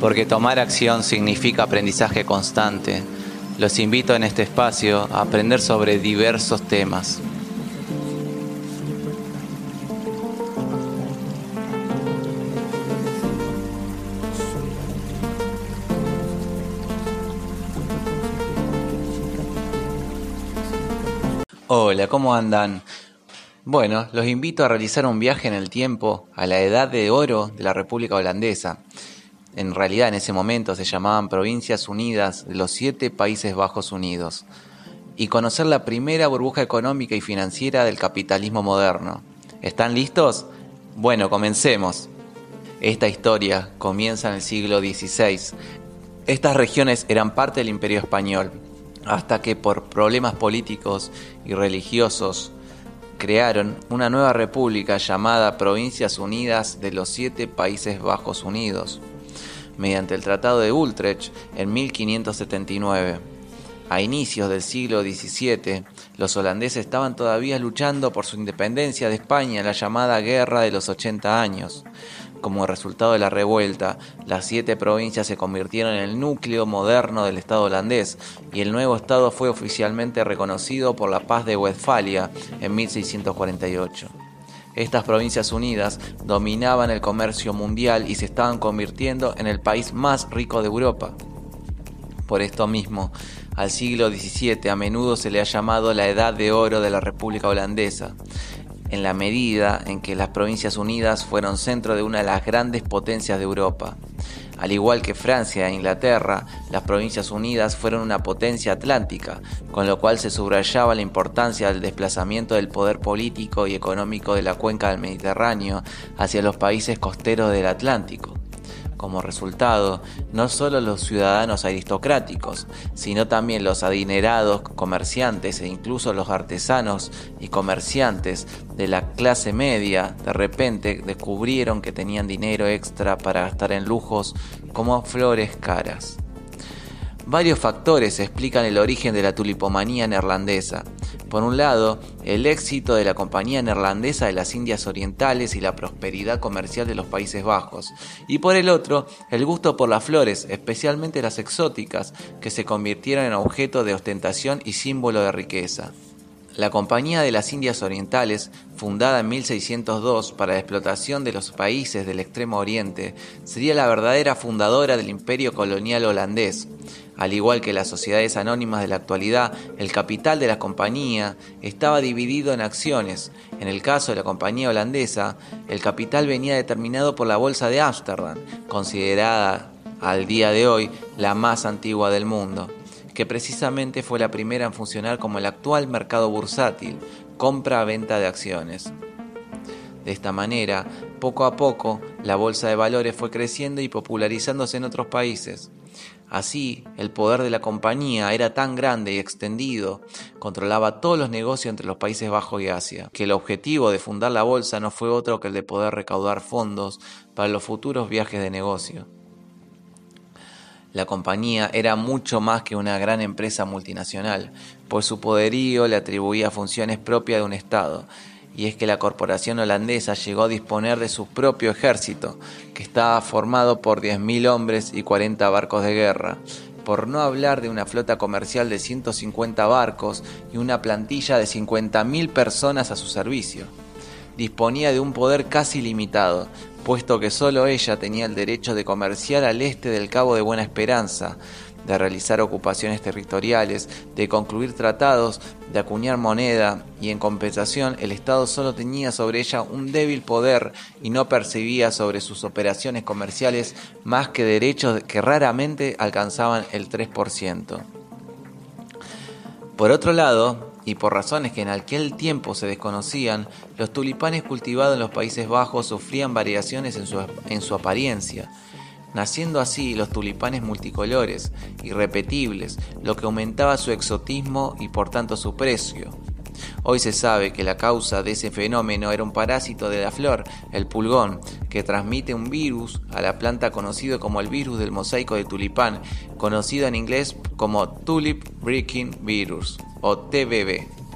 porque tomar acción significa aprendizaje constante. Los invito en este espacio a aprender sobre diversos temas. Hola, ¿cómo andan? Bueno, los invito a realizar un viaje en el tiempo a la edad de oro de la República Holandesa en realidad en ese momento se llamaban Provincias Unidas de los siete Países Bajos Unidos, y conocer la primera burbuja económica y financiera del capitalismo moderno. ¿Están listos? Bueno, comencemos. Esta historia comienza en el siglo XVI. Estas regiones eran parte del imperio español, hasta que por problemas políticos y religiosos crearon una nueva república llamada Provincias Unidas de los Siete Países Bajos Unidos mediante el Tratado de Utrecht en 1579. A inicios del siglo XVII, los holandeses estaban todavía luchando por su independencia de España en la llamada Guerra de los 80 años. Como resultado de la revuelta, las siete provincias se convirtieron en el núcleo moderno del Estado holandés y el nuevo Estado fue oficialmente reconocido por la Paz de Westfalia en 1648. Estas provincias unidas dominaban el comercio mundial y se estaban convirtiendo en el país más rico de Europa. Por esto mismo, al siglo XVII a menudo se le ha llamado la Edad de Oro de la República Holandesa, en la medida en que las Provincias Unidas fueron centro de una de las grandes potencias de Europa. Al igual que Francia e Inglaterra, las Provincias Unidas fueron una potencia atlántica, con lo cual se subrayaba la importancia del desplazamiento del poder político y económico de la cuenca del Mediterráneo hacia los países costeros del Atlántico. Como resultado, no solo los ciudadanos aristocráticos, sino también los adinerados comerciantes e incluso los artesanos y comerciantes de la clase media de repente descubrieron que tenían dinero extra para gastar en lujos como flores caras. Varios factores explican el origen de la tulipomanía neerlandesa. Por un lado, el éxito de la Compañía Neerlandesa de las Indias Orientales y la prosperidad comercial de los Países Bajos. Y por el otro, el gusto por las flores, especialmente las exóticas, que se convirtieron en objeto de ostentación y símbolo de riqueza. La Compañía de las Indias Orientales, fundada en 1602 para la explotación de los países del Extremo Oriente, sería la verdadera fundadora del imperio colonial holandés. Al igual que las sociedades anónimas de la actualidad, el capital de la compañía estaba dividido en acciones. En el caso de la compañía holandesa, el capital venía determinado por la Bolsa de Ámsterdam, considerada al día de hoy la más antigua del mundo que precisamente fue la primera en funcionar como el actual mercado bursátil, compra-venta de acciones. De esta manera, poco a poco, la bolsa de valores fue creciendo y popularizándose en otros países. Así, el poder de la compañía era tan grande y extendido, controlaba todos los negocios entre los Países Bajos y Asia, que el objetivo de fundar la bolsa no fue otro que el de poder recaudar fondos para los futuros viajes de negocio. La compañía era mucho más que una gran empresa multinacional, pues su poderío le atribuía funciones propias de un Estado, y es que la corporación holandesa llegó a disponer de su propio ejército, que estaba formado por 10.000 hombres y 40 barcos de guerra, por no hablar de una flota comercial de 150 barcos y una plantilla de 50.000 personas a su servicio. Disponía de un poder casi limitado, puesto que solo ella tenía el derecho de comerciar al este del Cabo de Buena Esperanza, de realizar ocupaciones territoriales, de concluir tratados, de acuñar moneda, y en compensación el Estado solo tenía sobre ella un débil poder y no percibía sobre sus operaciones comerciales más que derechos que raramente alcanzaban el 3%. Por otro lado, y por razones que en aquel tiempo se desconocían, los tulipanes cultivados en los Países Bajos sufrían variaciones en su, en su apariencia, naciendo así los tulipanes multicolores, irrepetibles, lo que aumentaba su exotismo y por tanto su precio. Hoy se sabe que la causa de ese fenómeno era un parásito de la flor, el pulgón, que transmite un virus a la planta conocido como el virus del mosaico de tulipán, conocido en inglés como Tulip Breaking Virus o TBV.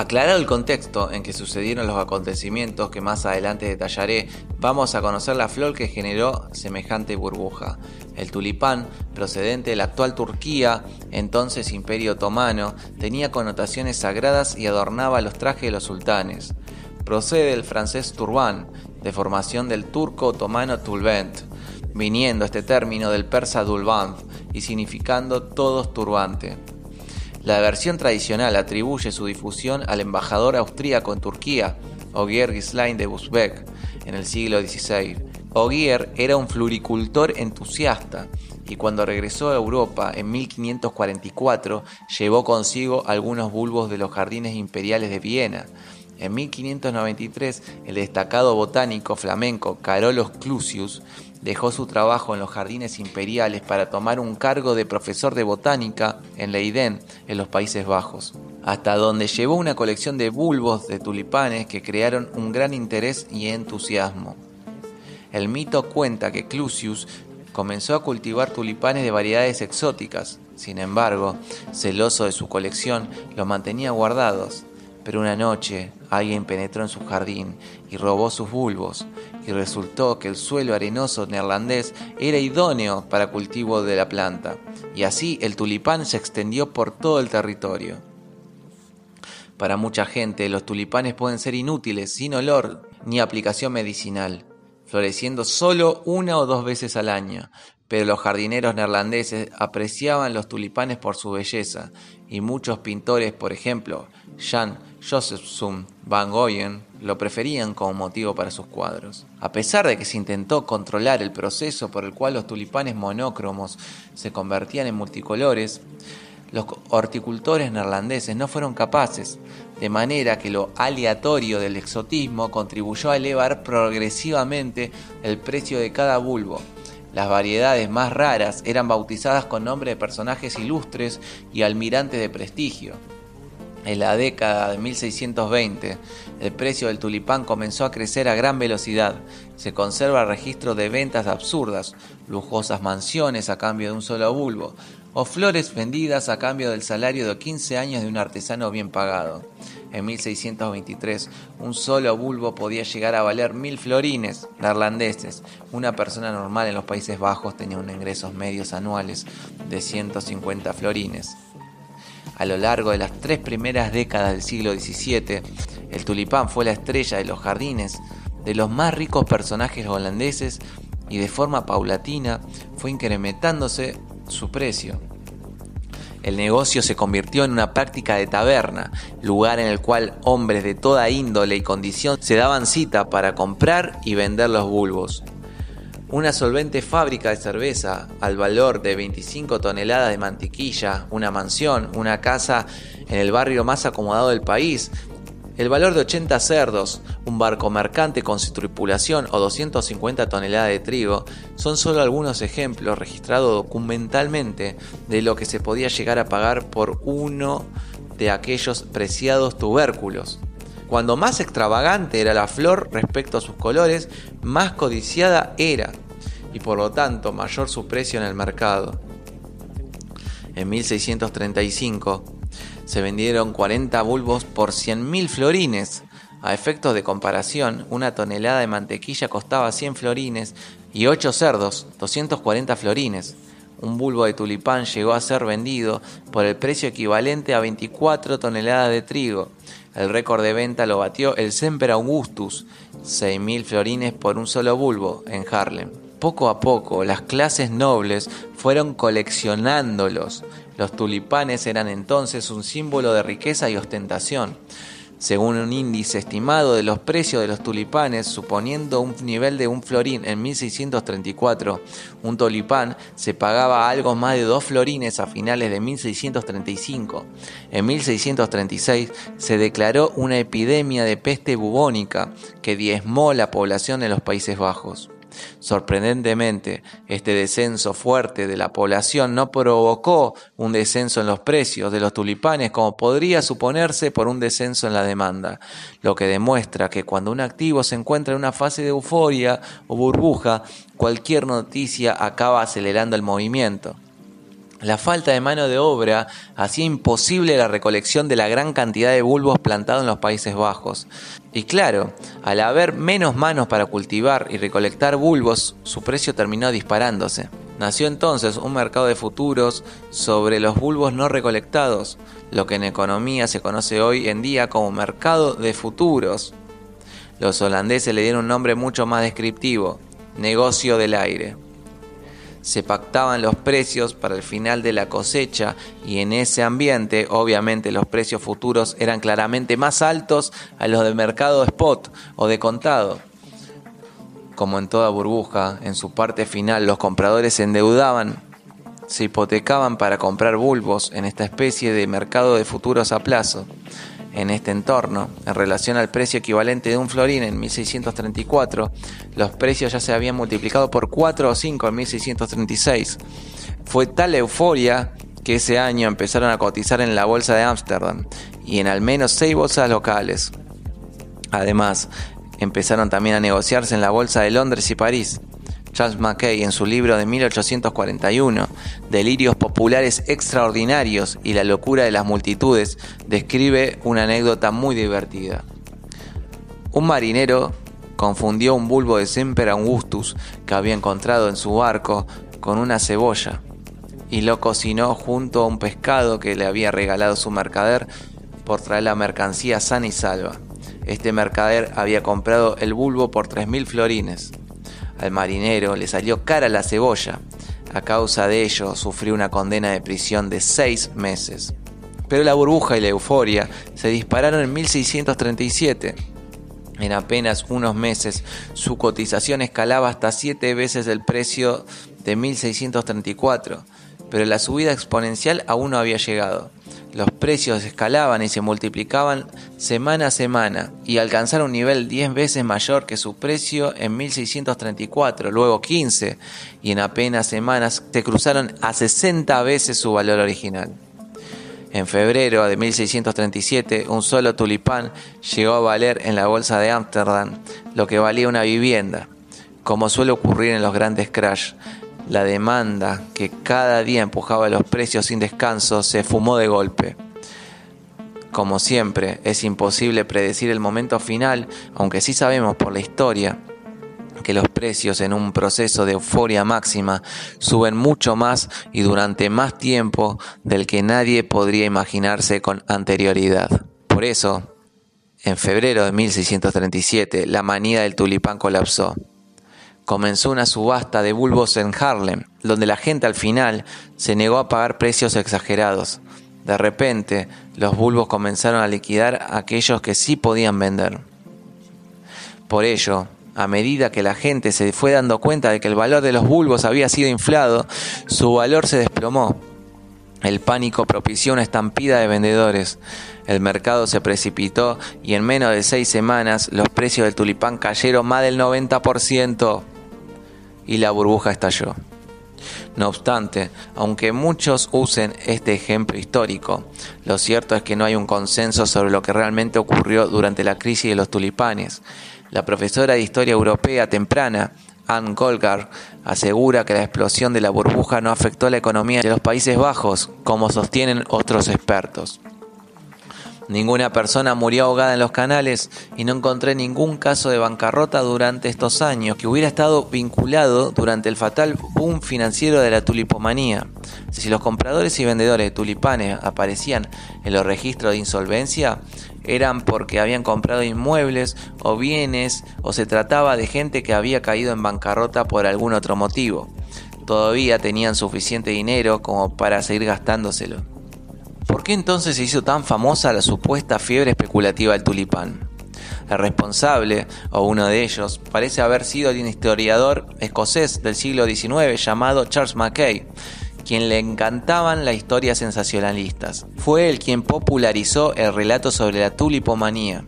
Aclarado el contexto en que sucedieron los acontecimientos que más adelante detallaré, vamos a conocer la flor que generó semejante burbuja. El tulipán, procedente de la actual Turquía, entonces Imperio Otomano, tenía connotaciones sagradas y adornaba los trajes de los sultanes. Procede del francés turban, de formación del turco otomano tulbent, viniendo este término del persa dulband y significando todos turbante. La versión tradicional atribuye su difusión al embajador austríaco en Turquía, Ogier Gislain de Busbek, en el siglo XVI. Ogier era un floricultor entusiasta y cuando regresó a Europa en 1544 llevó consigo algunos bulbos de los jardines imperiales de Viena. En 1593, el destacado botánico flamenco Carolus Clusius dejó su trabajo en los jardines imperiales para tomar un cargo de profesor de botánica en Leiden, en los Países Bajos, hasta donde llevó una colección de bulbos de tulipanes que crearon un gran interés y entusiasmo. El mito cuenta que Clusius comenzó a cultivar tulipanes de variedades exóticas, sin embargo, celoso de su colección, los mantenía guardados. Pero una noche alguien penetró en su jardín y robó sus bulbos, y resultó que el suelo arenoso neerlandés era idóneo para cultivo de la planta, y así el tulipán se extendió por todo el territorio. Para mucha gente los tulipanes pueden ser inútiles, sin olor ni aplicación medicinal, floreciendo solo una o dos veces al año, pero los jardineros neerlandeses apreciaban los tulipanes por su belleza, y muchos pintores, por ejemplo, Jan Josephson van Goyen, lo preferían como motivo para sus cuadros. A pesar de que se intentó controlar el proceso por el cual los tulipanes monócromos se convertían en multicolores, los horticultores neerlandeses no fueron capaces, de manera que lo aleatorio del exotismo contribuyó a elevar progresivamente el precio de cada bulbo. Las variedades más raras eran bautizadas con nombre de personajes ilustres y almirantes de prestigio. En la década de 1620, el precio del tulipán comenzó a crecer a gran velocidad. Se conserva registro de ventas absurdas, lujosas mansiones a cambio de un solo bulbo, o flores vendidas a cambio del salario de 15 años de un artesano bien pagado. En 1623, un solo bulbo podía llegar a valer mil florines neerlandeses. Una persona normal en los Países Bajos tenía unos ingresos medios anuales de 150 florines. A lo largo de las tres primeras décadas del siglo XVII, el tulipán fue la estrella de los jardines de los más ricos personajes holandeses y de forma paulatina fue incrementándose su precio. El negocio se convirtió en una práctica de taberna, lugar en el cual hombres de toda índole y condición se daban cita para comprar y vender los bulbos. Una solvente fábrica de cerveza al valor de 25 toneladas de mantequilla, una mansión, una casa en el barrio más acomodado del país, el valor de 80 cerdos, un barco mercante con su tripulación o 250 toneladas de trigo son solo algunos ejemplos registrados documentalmente de lo que se podía llegar a pagar por uno de aquellos preciados tubérculos. Cuando más extravagante era la flor respecto a sus colores, más codiciada era y por lo tanto mayor su precio en el mercado. En 1635 se vendieron 40 bulbos por 100.000 florines. A efectos de comparación, una tonelada de mantequilla costaba 100 florines y 8 cerdos, 240 florines. Un bulbo de tulipán llegó a ser vendido por el precio equivalente a 24 toneladas de trigo. El récord de venta lo batió el Semper Augustus, 6.000 florines por un solo bulbo, en Harlem. Poco a poco, las clases nobles fueron coleccionándolos. Los tulipanes eran entonces un símbolo de riqueza y ostentación. Según un índice estimado de los precios de los tulipanes, suponiendo un nivel de un florín en 1634, un tulipán se pagaba algo más de dos florines a finales de 1635. En 1636 se declaró una epidemia de peste bubónica que diezmó la población de los Países Bajos. Sorprendentemente, este descenso fuerte de la población no provocó un descenso en los precios de los tulipanes como podría suponerse por un descenso en la demanda, lo que demuestra que cuando un activo se encuentra en una fase de euforia o burbuja, cualquier noticia acaba acelerando el movimiento. La falta de mano de obra hacía imposible la recolección de la gran cantidad de bulbos plantados en los Países Bajos. Y claro, al haber menos manos para cultivar y recolectar bulbos, su precio terminó disparándose. Nació entonces un mercado de futuros sobre los bulbos no recolectados, lo que en economía se conoce hoy en día como mercado de futuros. Los holandeses le dieron un nombre mucho más descriptivo, negocio del aire se pactaban los precios para el final de la cosecha y en ese ambiente obviamente los precios futuros eran claramente más altos a los del mercado spot o de contado. Como en toda burbuja, en su parte final los compradores se endeudaban, se hipotecaban para comprar bulbos en esta especie de mercado de futuros a plazo en este entorno, en relación al precio equivalente de un florín en 1634, los precios ya se habían multiplicado por 4 o 5 en 1636. Fue tal euforia que ese año empezaron a cotizar en la bolsa de Ámsterdam y en al menos 6 bolsas locales. Además, empezaron también a negociarse en la bolsa de Londres y París. Charles Mackay en su libro de 1841, Delirios Populares Extraordinarios y la locura de las multitudes, describe una anécdota muy divertida. Un marinero confundió un bulbo de Semper Augustus que había encontrado en su barco con una cebolla y lo cocinó junto a un pescado que le había regalado su mercader por traer la mercancía sana y salva. Este mercader había comprado el bulbo por 3.000 florines. Al marinero le salió cara la cebolla. A causa de ello sufrió una condena de prisión de seis meses. Pero la burbuja y la euforia se dispararon en 1637. En apenas unos meses su cotización escalaba hasta siete veces el precio de 1634, pero la subida exponencial aún no había llegado. Los precios escalaban y se multiplicaban semana a semana y alcanzaron un nivel 10 veces mayor que su precio en 1634, luego 15 y en apenas semanas se cruzaron a 60 veces su valor original. En febrero de 1637, un solo tulipán llegó a valer en la bolsa de Ámsterdam lo que valía una vivienda, como suele ocurrir en los grandes crash la demanda que cada día empujaba los precios sin descanso se fumó de golpe. Como siempre, es imposible predecir el momento final, aunque sí sabemos por la historia que los precios en un proceso de euforia máxima suben mucho más y durante más tiempo del que nadie podría imaginarse con anterioridad. Por eso, en febrero de 1637, la manía del tulipán colapsó comenzó una subasta de bulbos en Harlem, donde la gente al final se negó a pagar precios exagerados. De repente, los bulbos comenzaron a liquidar aquellos que sí podían vender. Por ello, a medida que la gente se fue dando cuenta de que el valor de los bulbos había sido inflado, su valor se desplomó. El pánico propició una estampida de vendedores. El mercado se precipitó y en menos de seis semanas los precios del tulipán cayeron más del 90% y la burbuja estalló. No obstante, aunque muchos usen este ejemplo histórico, lo cierto es que no hay un consenso sobre lo que realmente ocurrió durante la crisis de los tulipanes. La profesora de Historia Europea temprana, Anne Golgar, asegura que la explosión de la burbuja no afectó la economía de los Países Bajos, como sostienen otros expertos. Ninguna persona murió ahogada en los canales y no encontré ningún caso de bancarrota durante estos años que hubiera estado vinculado durante el fatal boom financiero de la tulipomanía. Si los compradores y vendedores de tulipanes aparecían en los registros de insolvencia, eran porque habían comprado inmuebles o bienes o se trataba de gente que había caído en bancarrota por algún otro motivo. Todavía tenían suficiente dinero como para seguir gastándoselo. ¿Por qué entonces se hizo tan famosa la supuesta fiebre especulativa del tulipán? El responsable, o uno de ellos, parece haber sido un historiador escocés del siglo XIX llamado Charles Mackay, quien le encantaban las historias sensacionalistas. Fue el quien popularizó el relato sobre la tulipomanía.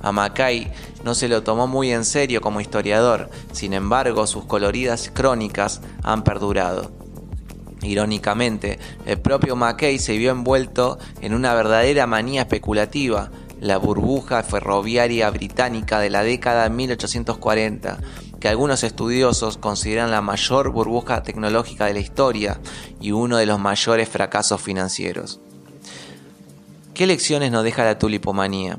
A Mackay no se lo tomó muy en serio como historiador, sin embargo sus coloridas crónicas han perdurado. Irónicamente, el propio Mackay se vio envuelto en una verdadera manía especulativa, la burbuja ferroviaria británica de la década de 1840, que algunos estudiosos consideran la mayor burbuja tecnológica de la historia y uno de los mayores fracasos financieros. ¿Qué lecciones nos deja la tulipomanía?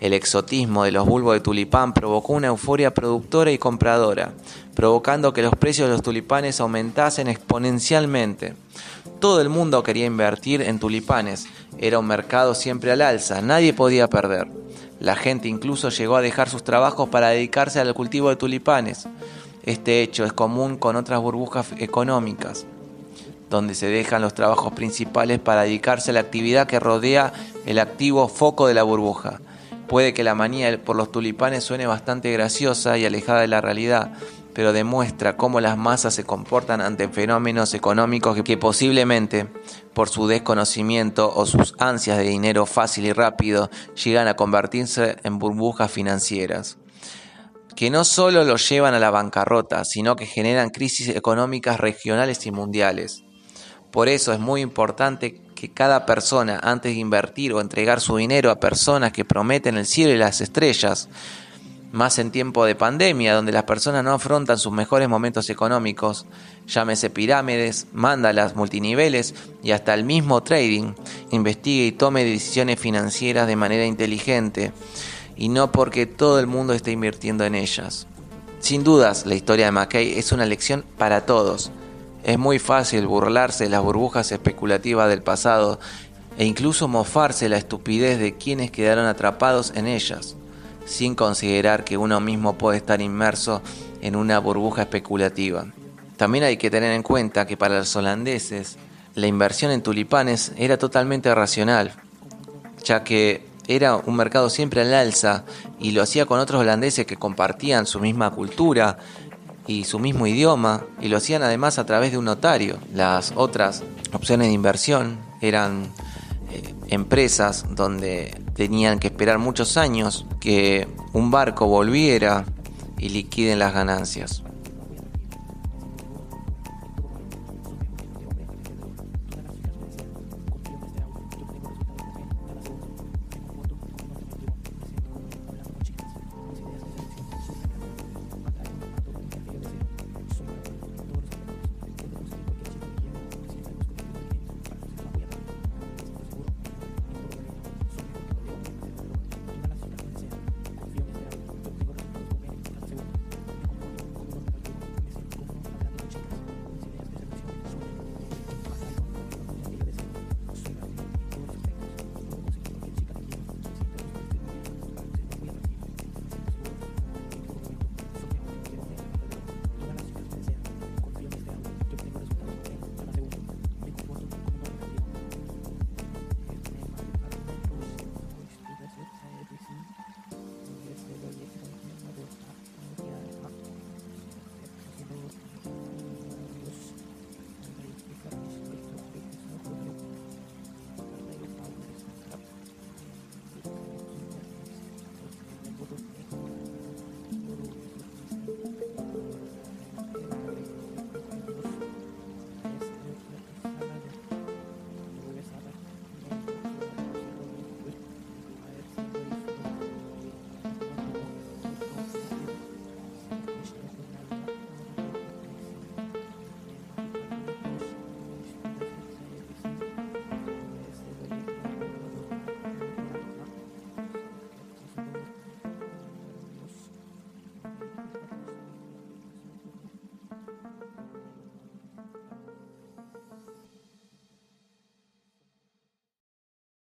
El exotismo de los bulbos de tulipán provocó una euforia productora y compradora, provocando que los precios de los tulipanes aumentasen exponencialmente. Todo el mundo quería invertir en tulipanes, era un mercado siempre al alza, nadie podía perder. La gente incluso llegó a dejar sus trabajos para dedicarse al cultivo de tulipanes. Este hecho es común con otras burbujas económicas donde se dejan los trabajos principales para dedicarse a la actividad que rodea el activo foco de la burbuja. Puede que la manía por los tulipanes suene bastante graciosa y alejada de la realidad, pero demuestra cómo las masas se comportan ante fenómenos económicos que posiblemente, por su desconocimiento o sus ansias de dinero fácil y rápido, llegan a convertirse en burbujas financieras que no solo los llevan a la bancarrota, sino que generan crisis económicas regionales y mundiales. Por eso es muy importante que cada persona, antes de invertir o entregar su dinero a personas que prometen el cielo y las estrellas, más en tiempo de pandemia, donde las personas no afrontan sus mejores momentos económicos, llámese pirámides, mándalas, multiniveles y hasta el mismo trading, investigue y tome decisiones financieras de manera inteligente y no porque todo el mundo esté invirtiendo en ellas. Sin dudas, la historia de McKay es una lección para todos es muy fácil burlarse de las burbujas especulativas del pasado e incluso mofarse la estupidez de quienes quedaron atrapados en ellas, sin considerar que uno mismo puede estar inmerso en una burbuja especulativa. También hay que tener en cuenta que para los holandeses la inversión en tulipanes era totalmente racional, ya que era un mercado siempre al alza y lo hacía con otros holandeses que compartían su misma cultura y su mismo idioma y lo hacían además a través de un notario. Las otras opciones de inversión eran eh, empresas donde tenían que esperar muchos años que un barco volviera y liquiden las ganancias.